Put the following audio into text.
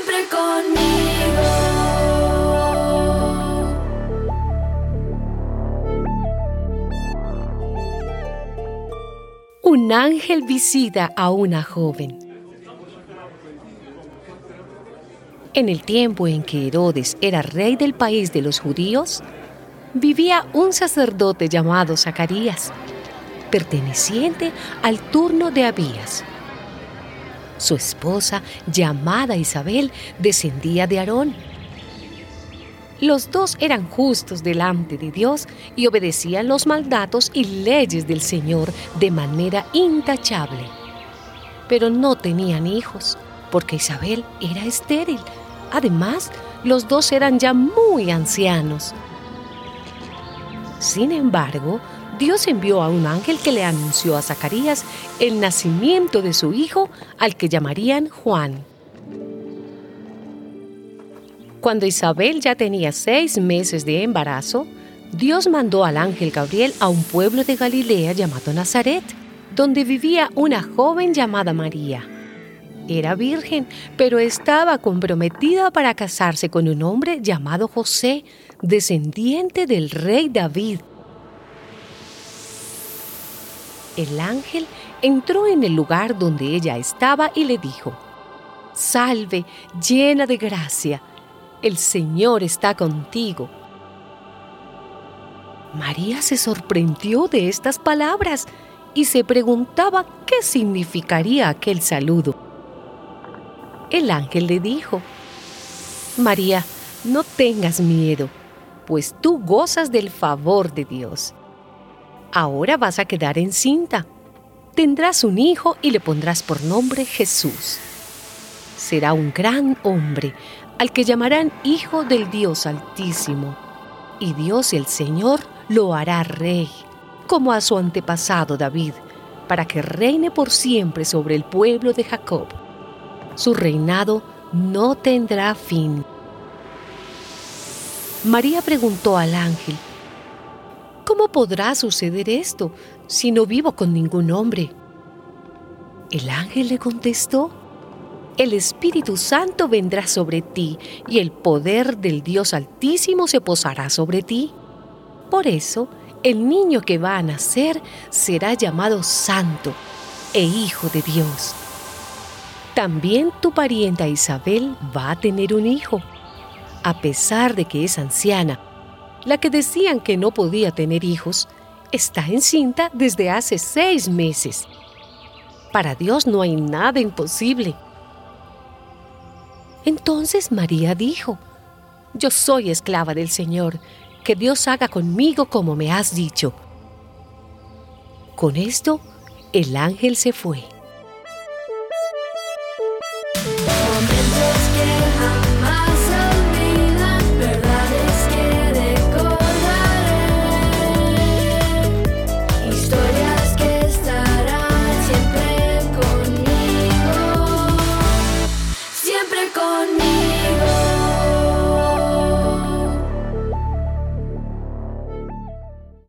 siempre conmigo. Un ángel visita a una joven. En el tiempo en que Herodes era rey del país de los judíos, vivía un sacerdote llamado Zacarías, perteneciente al turno de Abías su esposa, llamada Isabel, descendía de Aarón. Los dos eran justos delante de Dios y obedecían los mandatos y leyes del Señor de manera intachable. Pero no tenían hijos, porque Isabel era estéril. Además, los dos eran ya muy ancianos. Sin embargo, Dios envió a un ángel que le anunció a Zacarías el nacimiento de su hijo, al que llamarían Juan. Cuando Isabel ya tenía seis meses de embarazo, Dios mandó al ángel Gabriel a un pueblo de Galilea llamado Nazaret, donde vivía una joven llamada María. Era virgen, pero estaba comprometida para casarse con un hombre llamado José, descendiente del rey David. El ángel entró en el lugar donde ella estaba y le dijo, Salve, llena de gracia, el Señor está contigo. María se sorprendió de estas palabras y se preguntaba qué significaría aquel saludo el ángel le dijo, María, no tengas miedo, pues tú gozas del favor de Dios. Ahora vas a quedar encinta. Tendrás un hijo y le pondrás por nombre Jesús. Será un gran hombre al que llamarán Hijo del Dios Altísimo. Y Dios el Señor lo hará rey, como a su antepasado David, para que reine por siempre sobre el pueblo de Jacob su reinado no tendrá fin. María preguntó al ángel, ¿Cómo podrá suceder esto si no vivo con ningún hombre? El ángel le contestó, el Espíritu Santo vendrá sobre ti y el poder del Dios Altísimo se posará sobre ti. Por eso, el niño que va a nacer será llamado Santo e Hijo de Dios. También tu parienta Isabel va a tener un hijo, a pesar de que es anciana. La que decían que no podía tener hijos está encinta desde hace seis meses. Para Dios no hay nada imposible. Entonces María dijo, Yo soy esclava del Señor, que Dios haga conmigo como me has dicho. Con esto, el ángel se fue. Con